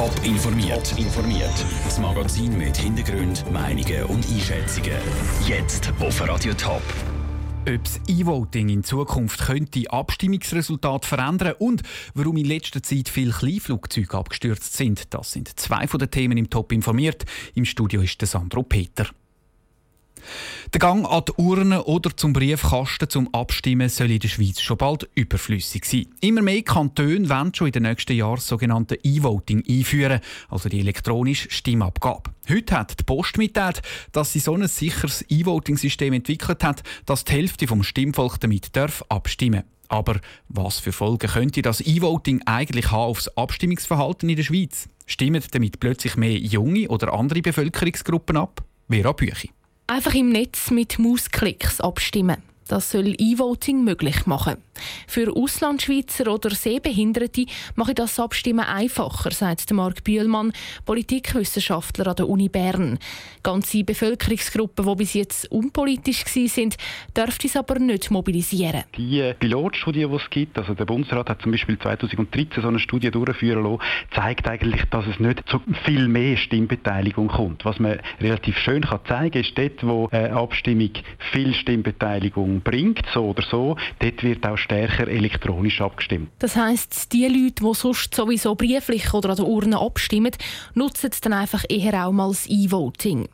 Top informiert. informiert. Das Magazin mit Hintergrund, Meinungen und Einschätzungen. Jetzt auf Radio Top. Ob das E-Voting in Zukunft könnte Abstimmungsresultat verändern und warum in letzter Zeit viele Kleinflugzeuge abgestürzt sind, das sind zwei von den Themen im Top informiert. Im Studio ist der Sandro Peter. Der Gang an die Urne oder zum Briefkasten zum Abstimmen soll in der Schweiz schon bald überflüssig sein. Immer mehr Kantone wollen schon in den nächsten Jahren das sogenannte E-Voting einführen, also die elektronische Stimmabgabe. Heute hat die Post mitteilt, dass sie so ein sicheres E-Voting-System entwickelt hat, dass die Hälfte vom Stimmvolk damit darf abstimmen aber was für Folgen könnte das E-Voting eigentlich haben aufs Abstimmungsverhalten in der Schweiz? Stimmen damit plötzlich mehr junge oder andere Bevölkerungsgruppen ab? Vera Büchi. Einfach im Netz mit Mausklicks abstimmen. Das soll E-Voting möglich machen. Für Auslandschweizer oder Sehbehinderte mache das Abstimmen einfacher, sagt Marc Bühlmann, Politikwissenschaftler an der Uni Bern. Ganze Bevölkerungsgruppen, die bis jetzt unpolitisch waren, dürfte es aber nicht mobilisieren. Die Pilotstudie, die es gibt, also der Bundesrat hat zum Beispiel 2013 so eine Studie durchführen lassen, zeigt eigentlich, dass es nicht zu viel mehr Stimmbeteiligung kommt. Was man relativ schön kann zeigen ist, dort, wo eine Abstimmung viel Stimmbeteiligung bringt, so oder so, dort wird auch stärker elektronisch abgestimmt. Das heisst, die Leute, die sonst sowieso brieflich oder an der Urne abstimmen, nutzen dann einfach eher auch mal das E-Voting.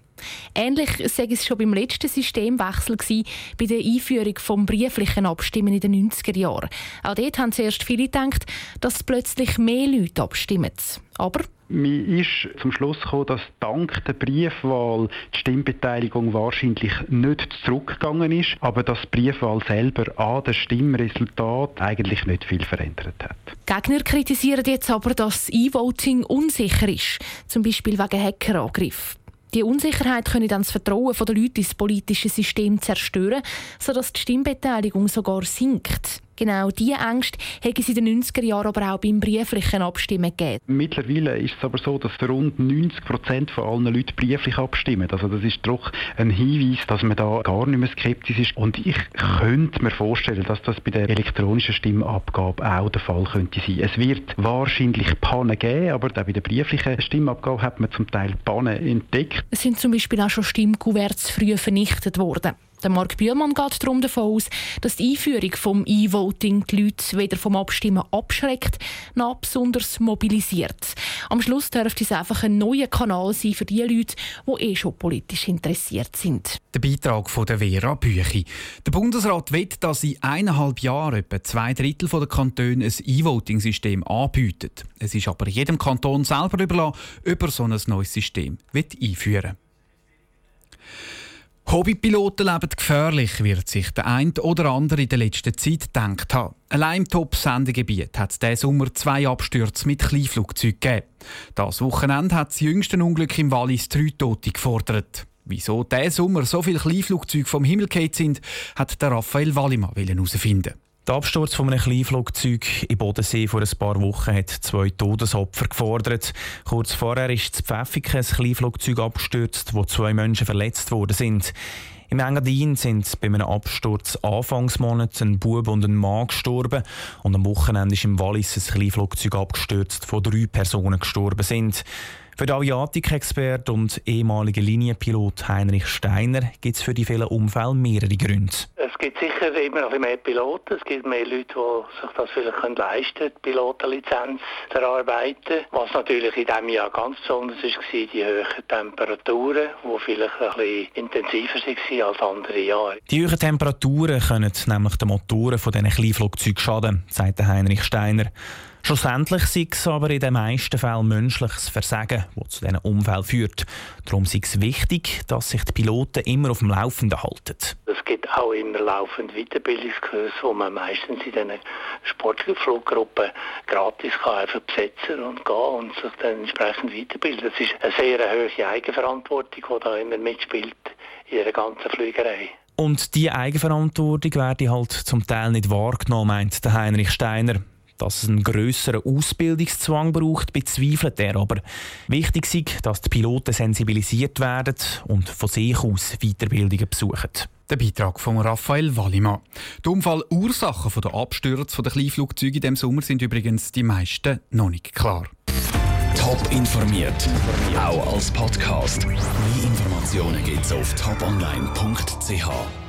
Ähnlich sei es schon beim letzten Systemwechsel gewesen, bei der Einführung vom brieflichen Abstimmen in den 90er Jahren. Auch dort haben zuerst viele gedacht, dass plötzlich mehr Leute abstimmen. Aber man ist zum Schluss gekommen, dass dank der Briefwahl die Stimmbeteiligung wahrscheinlich nicht zurückgegangen ist, aber dass die Briefwahl selber an dem Stimmresultat eigentlich nicht viel verändert hat. Gegner kritisieren jetzt aber, dass E-Voting unsicher ist, zum Beispiel wegen Hackerangriff. Die Unsicherheit könne dann das Vertrauen der Leute ins politische System zerstören, sodass die Stimmbeteiligung sogar sinkt. Genau diese Ängste hätte es in den 90er Jahren aber auch beim brieflichen Abstimmen gegeben. Mittlerweile ist es aber so, dass rund 90 Prozent von allen Leuten brieflich abstimmen. Also das ist doch ein Hinweis, dass man da gar nicht mehr skeptisch ist. Und ich könnte mir vorstellen, dass das bei der elektronischen Stimmabgabe auch der Fall könnte sein. Es wird wahrscheinlich Pannen geben, aber auch bei der brieflichen Stimmabgabe hat man zum Teil Pannen entdeckt. Es sind zum Beispiel auch schon Stimmkuverts früh vernichtet worden. Der Mark Bühlmann geht darum davon aus, dass die Einführung vom E-Voting die Leute weder vom Abstimmen abschreckt, noch besonders mobilisiert. Am Schluss dürfte es einfach ein neuer Kanal sein für die Leute, die eh schon politisch interessiert sind. Der Beitrag von der Vera Büchi. Der Bundesrat will, dass in eineinhalb Jahren etwa zwei Drittel der Kantone ein E-Voting-System anbieten. Es ist aber jedem Kanton selber überlassen, ob er so ein neues System einführen will. Hobbypiloten leben gefährlich, wird sich der eine oder andere in der letzten Zeit gedacht haben. Allein im Top-Sendegebiet hat es diesen Sommer zwei Abstürze mit Kleinflugzeugen gegeben. Das Wochenende hat das jüngste Unglück im Wallis drei Tote gefordert. Wieso diesen Sommer so viele Kleinflugzeuge vom Himmel gefallen sind, hat der Raphael Wallimann herausfinden. Der Absturz von einem Kleinflugzeug im Bodensee vor ein paar Wochen hat zwei Todesopfer gefordert. Kurz vorher ist zu Pfäffiken ein Kleinflugzeug abgestürzt, wo zwei Menschen verletzt worden sind. Im Engadin sind bei einem Absturz Anfangsmonat ein Bub und ein Mann gestorben und am Wochenende ist im Wallis ein Kleinflugzeug abgestürzt, wo drei Personen gestorben sind. Für den Aviatik-Expert und ehemaligen Linienpilot Heinrich Steiner gibt es für die vielen Unfälle mehrere Gründe. Es gibt sicher immer noch mehr Piloten. Es gibt mehr Leute, die sich das vielleicht leisten können, die Pilotenlizenz zu erarbeiten. Was natürlich in diesem Jahr ganz besonders war, die hohen Temperaturen, die vielleicht ein bisschen intensiver waren als andere Jahre. Die hohen Temperaturen können nämlich den Motoren von diesen Kleinflugzeugen schaden, sagt Heinrich Steiner. Schlussendlich sei es aber in den meisten Fällen menschliches Versagen, das zu diesen Unfällen führt. Darum sei es wichtig, dass sich die Piloten immer auf dem Laufenden halten. Es gibt auch immer laufend Weiterbildungskurse, wo man meistens in diesen Sportfluggruppen gratis kann einfach besetzen und gehen und sich dann entsprechend weiterbilden. Das ist eine sehr hohe Eigenverantwortung, die da immer mitspielt in der ganzen Flügerei. Und diese Eigenverantwortung werde halt zum Teil nicht wahrgenommen, meint der Heinrich Steiner. Dass es einen grösseren Ausbildungszwang braucht, bezweifelt er aber. Wichtig ist, dass die Piloten sensibilisiert werden und von sich aus Weiterbildungen besuchen. Der Beitrag von Raphael Wallimann. Die Unfallursachen der Abstürze der Kleinflugzeuge in diesem Sommer sind übrigens die meisten noch nicht klar. Top informiert, auch als Podcast. Mehr Informationen gibt's auf toponline.ch.